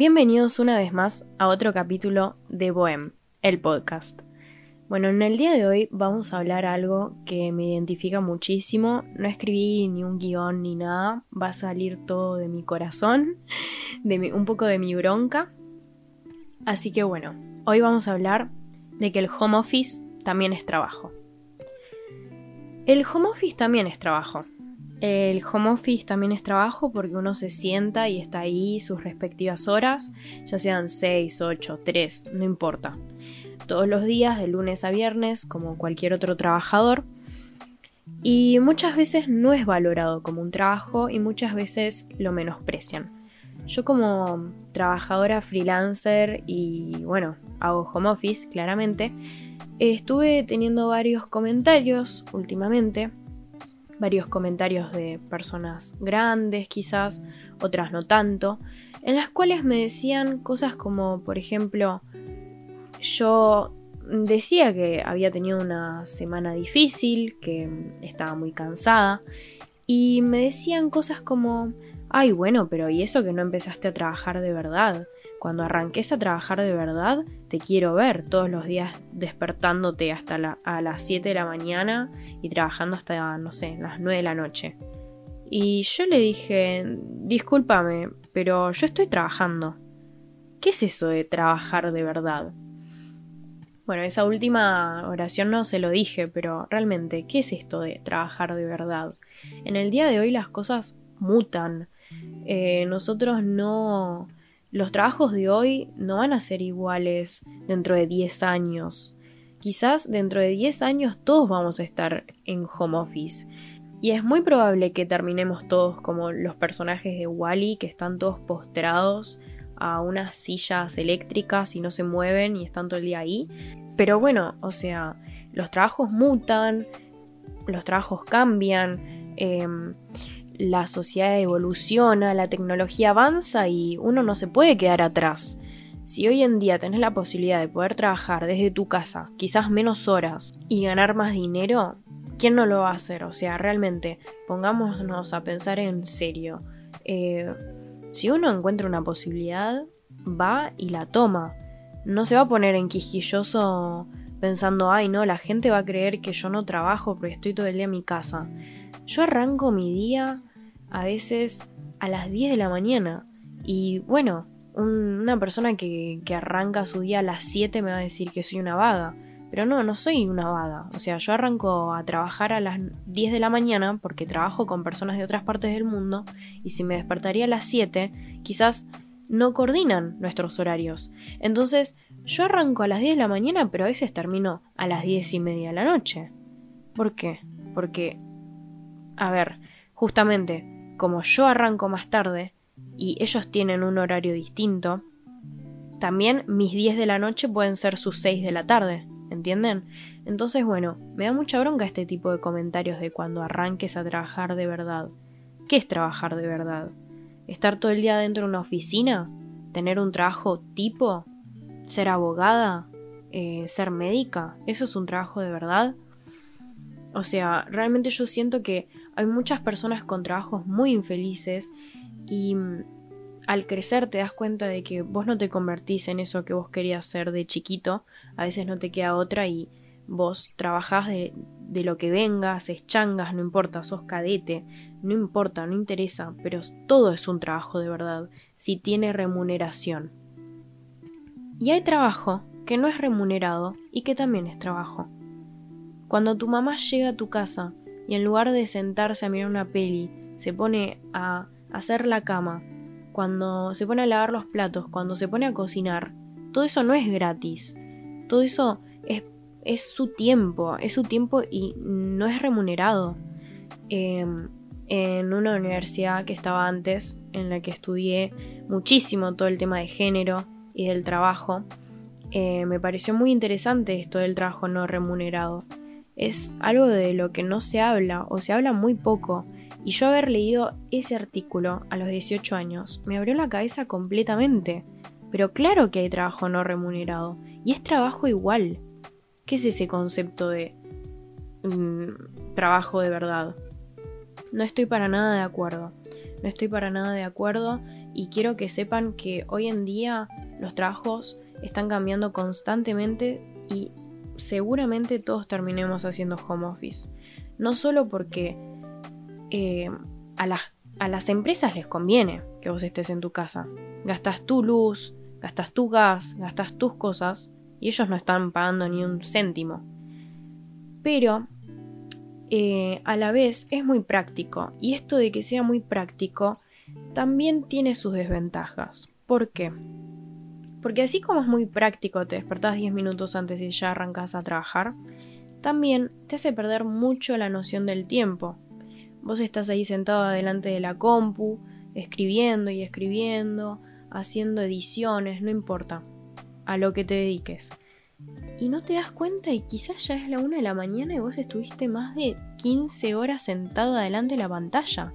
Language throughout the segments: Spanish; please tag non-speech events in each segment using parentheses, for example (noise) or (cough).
Bienvenidos una vez más a otro capítulo de Bohem, el podcast. Bueno, en el día de hoy vamos a hablar algo que me identifica muchísimo. No escribí ni un guion ni nada, va a salir todo de mi corazón, (laughs) de un poco de mi bronca. Así que bueno, hoy vamos a hablar de que el home office también es trabajo. El home office también es trabajo. El home office también es trabajo porque uno se sienta y está ahí sus respectivas horas, ya sean 6, 8, 3, no importa. Todos los días, de lunes a viernes, como cualquier otro trabajador. Y muchas veces no es valorado como un trabajo y muchas veces lo menosprecian. Yo como trabajadora freelancer y bueno, hago home office claramente, estuve teniendo varios comentarios últimamente varios comentarios de personas grandes quizás, otras no tanto, en las cuales me decían cosas como, por ejemplo, yo decía que había tenido una semana difícil, que estaba muy cansada, y me decían cosas como, ay bueno, pero ¿y eso que no empezaste a trabajar de verdad? Cuando arranques a trabajar de verdad, te quiero ver todos los días despertándote hasta a las 7 de la mañana y trabajando hasta, no sé, las 9 de la noche. Y yo le dije, discúlpame, pero yo estoy trabajando. ¿Qué es eso de trabajar de verdad? Bueno, esa última oración no se lo dije, pero realmente, ¿qué es esto de trabajar de verdad? En el día de hoy las cosas mutan. Eh, nosotros no los trabajos de hoy no van a ser iguales dentro de 10 años. Quizás dentro de 10 años todos vamos a estar en home office. Y es muy probable que terminemos todos como los personajes de Wally, que están todos postrados a unas sillas eléctricas y no se mueven y están todo el día ahí. Pero bueno, o sea, los trabajos mutan, los trabajos cambian. Em, la sociedad evoluciona, la tecnología avanza y uno no se puede quedar atrás. Si hoy en día tenés la posibilidad de poder trabajar desde tu casa, quizás menos horas, y ganar más dinero, ¿quién no lo va a hacer? O sea, realmente, pongámonos a pensar en serio. Eh, si uno encuentra una posibilidad, va y la toma. No se va a poner en quisquilloso pensando, ay no, la gente va a creer que yo no trabajo porque estoy todo el día en mi casa. Yo arranco mi día a veces a las 10 de la mañana. Y bueno, una persona que, que, arranca su día a las 7 me va a decir que soy una vaga. Pero no, no soy una vaga. O sea, yo arranco a trabajar a las 10 de la mañana porque trabajo con personas de otras partes del mundo. Y si me despertaría a las 7, quizás no coordinan nuestros horarios. Entonces, yo arranco a las 10 de la mañana, pero a veces termino a las 10 y media de la noche. ¿Por qué? Porque, a ver, justamente como yo arranco más tarde y ellos tienen un horario distinto, también mis 10 de la noche pueden ser sus 6 de la tarde, ¿entienden? Entonces, bueno, me da mucha bronca este tipo de comentarios de cuando arranques a trabajar de verdad. ¿Qué es trabajar de verdad? ¿Estar todo el día dentro de una oficina? ¿Tener un trabajo tipo? ¿Ser abogada? Eh, ¿Ser médica? ¿Eso es un trabajo de verdad? O sea, realmente yo siento que hay muchas personas con trabajos muy infelices y mm, al crecer te das cuenta de que vos no te convertís en eso que vos querías ser de chiquito, a veces no te queda otra y vos trabajás de, de lo que venga, haces changas, no importa, sos cadete, no importa, no interesa, pero todo es un trabajo de verdad, si tiene remuneración. Y hay trabajo que no es remunerado y que también es trabajo. Cuando tu mamá llega a tu casa y en lugar de sentarse a mirar una peli, se pone a hacer la cama, cuando se pone a lavar los platos, cuando se pone a cocinar, todo eso no es gratis. Todo eso es, su tiempo, es su tiempo y no es remunerado. Em, en una universidad que estaba antes, en la que estudié muchísimo todo el tema de género y del trabajo, eh, me pareció muy interesante esto del trabajo no remunerado es algo de lo que no se habla o se habla muy poco. Y yo haber leído ese artículo a los 18 años me abrió la cabeza completamente. Pero claro que hay trabajo no remunerado. Y es trabajo igual. ¿Qué es ese concepto de mm, trabajo de verdad? No estoy para nada de acuerdo. No estoy para nada de acuerdo. y quiero que sepan que hoy en día los trabajos están cambiando constantemente y seguramente todos terminemos haciendo home office. No solo porque eh, a, a las empresas les conviene que vos estés en tu casa. Gastas tu luz, gastas tu gas, gastas tus cosas y ellos no están pagando ni un céntimo. Pero eh, a la vez es muy práctico y esto de que sea muy práctico también tiene sus desventajas. ¿Por qué? Porque así como es muy práctico, te despertás 10 minutos antes y ya arrancas a trabajar, también te hace perder mucho la noción del tiempo. Vos estás ahí sentado delante de la compu, escribiendo y escribiendo, haciendo ediciones, no importa, a lo que te dediques. Y no te das cuenta y quizás ya es la una de la mañana y vos estuviste más de 15 horas sentado delante de la pantalla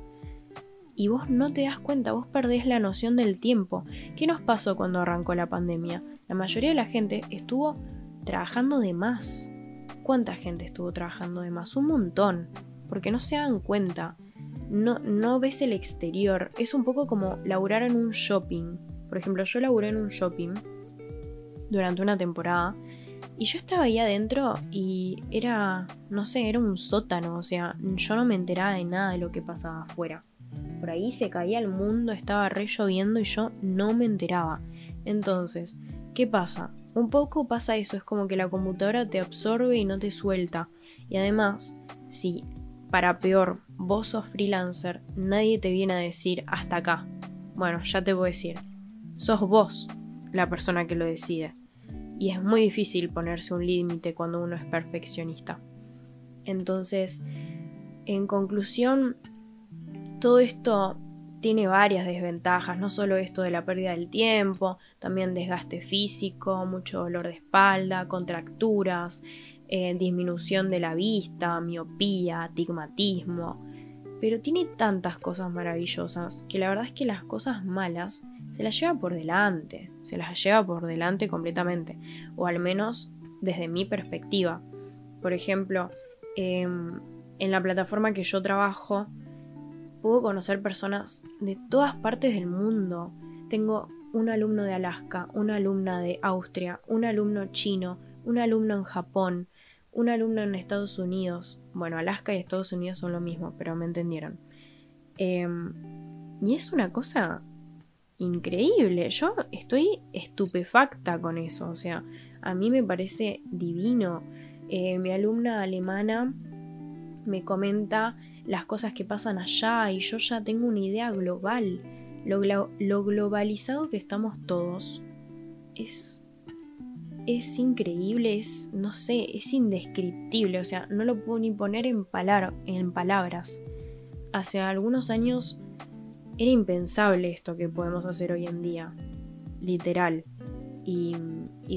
y vos no te das cuenta, vos perdés la noción del tiempo. ¿Qué nos pasó cuando arrancó la pandemia? La mayoría de la gente estuvo trabajando de más. ¿Cuánta gente estuvo trabajando de más? Un montón. Porque no se dan cuenta. No, no ves el exterior. Es un poco como laburar en un shopping. Por ejemplo, yo laburé en un shopping durante una temporada. Y yo estaba ahí adentro y era, no sé, era un sótano. O sea, yo no me enteraba de nada de lo que pasaba afuera. Por ahí se caía el mundo, estaba re lloviendo y yo no me enteraba. Entonces, ¿qué pasa? Un poco pasa eso, es como que la computadora te absorbe y no te suelta. Y además, si para peor vos sos freelancer, nadie te viene a decir hasta acá. Bueno, ya te voy a decir, sos vos la persona que lo decide. Y es muy difícil ponerse un límite cuando uno es perfeccionista. Entonces, en conclusión, todo esto tiene varias desventajas, no solo esto de la pérdida del tiempo, también desgaste físico, mucho dolor de espalda, contracturas, eh, disminución de la vista, miopía, astigmatismo. Pero tiene tantas cosas maravillosas que la verdad es que las cosas malas se las lleva por delante, se las lleva por delante completamente, o al menos desde mi perspectiva. Por ejemplo, em, en la plataforma que yo trabajo, puedo conocer personas de todas partes del mundo. Tengo un alumno de Alaska, una alumna de Austria, un alumno chino, un alumno en Japón, un alumno en Estados Unidos. Bueno, Alaska y Estados Unidos son lo mismo, pero me entendieron. Em, y es una cosa increíble. Yo estoy estupefacta con eso. O sea, a mí me parece divino. Eh, mi alumna alemana me comenta las cosas que pasan allá y yo ya tengo una idea global. Lo, globalizado que estamos todos es es increíble, es, no sé, es indescriptible, o sea, no lo puedo ni poner en, palabras. Hace algunos años era impensable esto que podemos hacer hoy en día, literal. Y,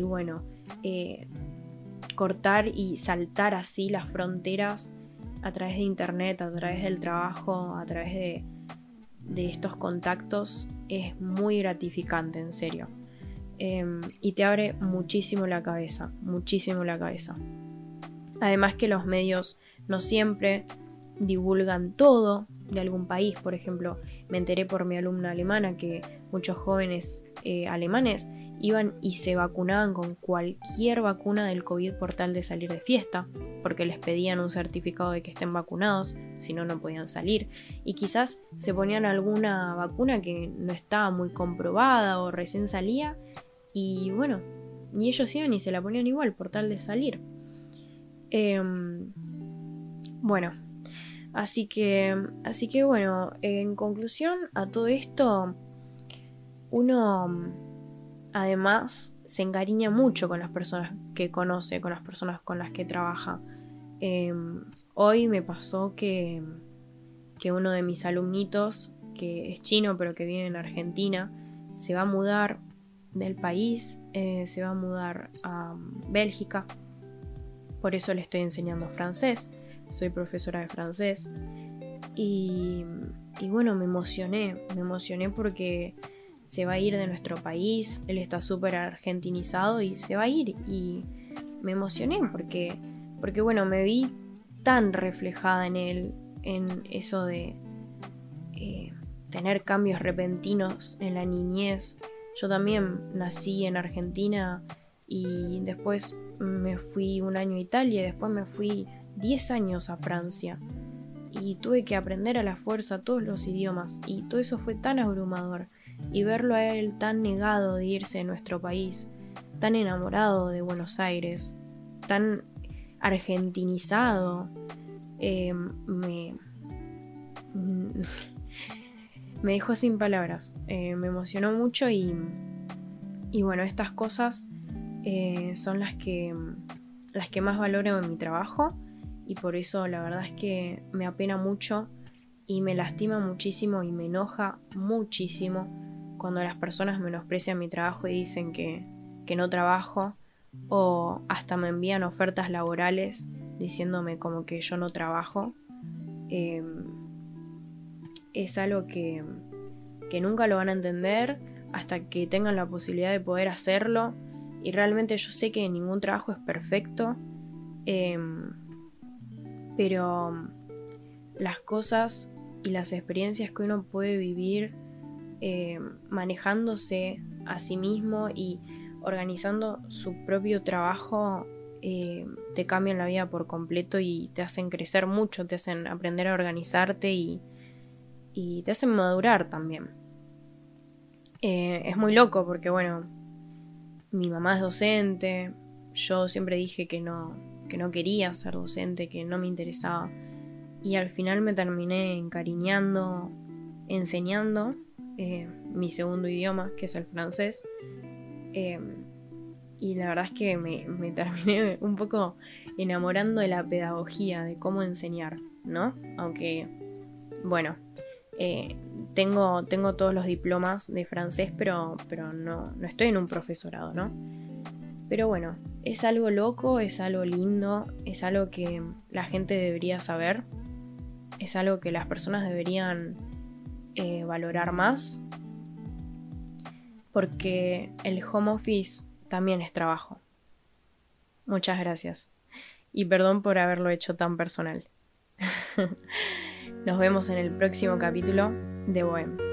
bueno, eh, cortar y saltar así las fronteras a través de internet, a través del trabajo, a través de, estos contactos, es muy gratificante, en serio. Em, y te abre muchísimo la cabeza, muchísimo la cabeza. Además que los medios no siempre divulgan todo de algún país. Por ejemplo, me enteré por mi alumna alemana que muchos jóvenes eh, alemanes iban y se vacunaban con cualquier vacuna del COVID por tal de salir de fiesta, porque les pedían un certificado de que estén vacunados, si no, no podían salir. Y quizás se ponían alguna vacuna que no estaba muy comprobada o recién salía, y bueno, y ellos iban y se la ponían igual por tal de salir. Em, bueno, así que, así que bueno, en conclusión a todo esto, uno además se encariña mucho con las personas que conoce, con las personas con las que trabaja. Em, hoy me pasó que, que uno de mis alumnitos, que es chino pero que vive en Argentina, se va a mudar del país, eh, se va a mudar a Bélgica. Por eso le estoy enseñando francés. Soy profesora de francés. Y, y bueno, me emocioné. Me emocioné porque se va a ir de nuestro país, él está súper argentinizado y se va a ir y me emocioné porque, porque bueno, me vi tan reflejada en él, en eso de, eh, tener cambios repentinos en la niñez. Yo también nací en Argentina y después me fui un año a Italia y después me fui 10 años a Francia. Y tuve que aprender a la fuerza todos los idiomas y todo eso fue tan abrumador. Y verlo a él tan negado de irse de nuestro país, tan enamorado de Buenos Aires, tan argentinizado, eh, me, (laughs) me dejó sin palabras. Eh, me emocionó mucho y, y bueno, estas cosas eh, son las que, las que más valoro en mi trabajo y por eso la verdad es que me apena mucho y me lastima muchísimo y me enoja muchísimo cuando las personas menosprecian mi trabajo y dicen que, que no trabajo o hasta me envían ofertas laborales diciéndome como que yo no trabajo. Em, es algo que, que nunca lo van a entender hasta que tengan la posibilidad de poder hacerlo. Y realmente yo sé que ningún trabajo es perfecto. Em, pero las cosas y las experiencias que uno puede vivir em, manejándose a sí mismo y organizando su propio trabajo te cambian la vida por completo y te hacen crecer mucho, te hacen aprender a organizarte y, y te hacen madurar también. Eh, es muy loco porque, bueno, mi mamá es docente, yo siempre dije que no, que no quería ser docente, que no me interesaba. Y al final me terminé encariñando, enseñando eh, mi segundo idioma, que es el francés. Eh, y la verdad es que me, me, (laughs) terminé un poco enamorando de la pedagogía, de cómo enseñar, ¿no? Aunque, bueno, eh, tengo, tengo todos los diplomas de francés, pero, pero no, no estoy en un profesorado, ¿no? Pero bueno, es algo loco, es algo lindo, es algo que la gente debería saber, es algo que las personas deberían eh, valorar más, porque el home office también es trabajo. Muchas gracias. Y perdón por haberlo hecho tan personal. (laughs) Nos vemos en el próximo capítulo de Bohem.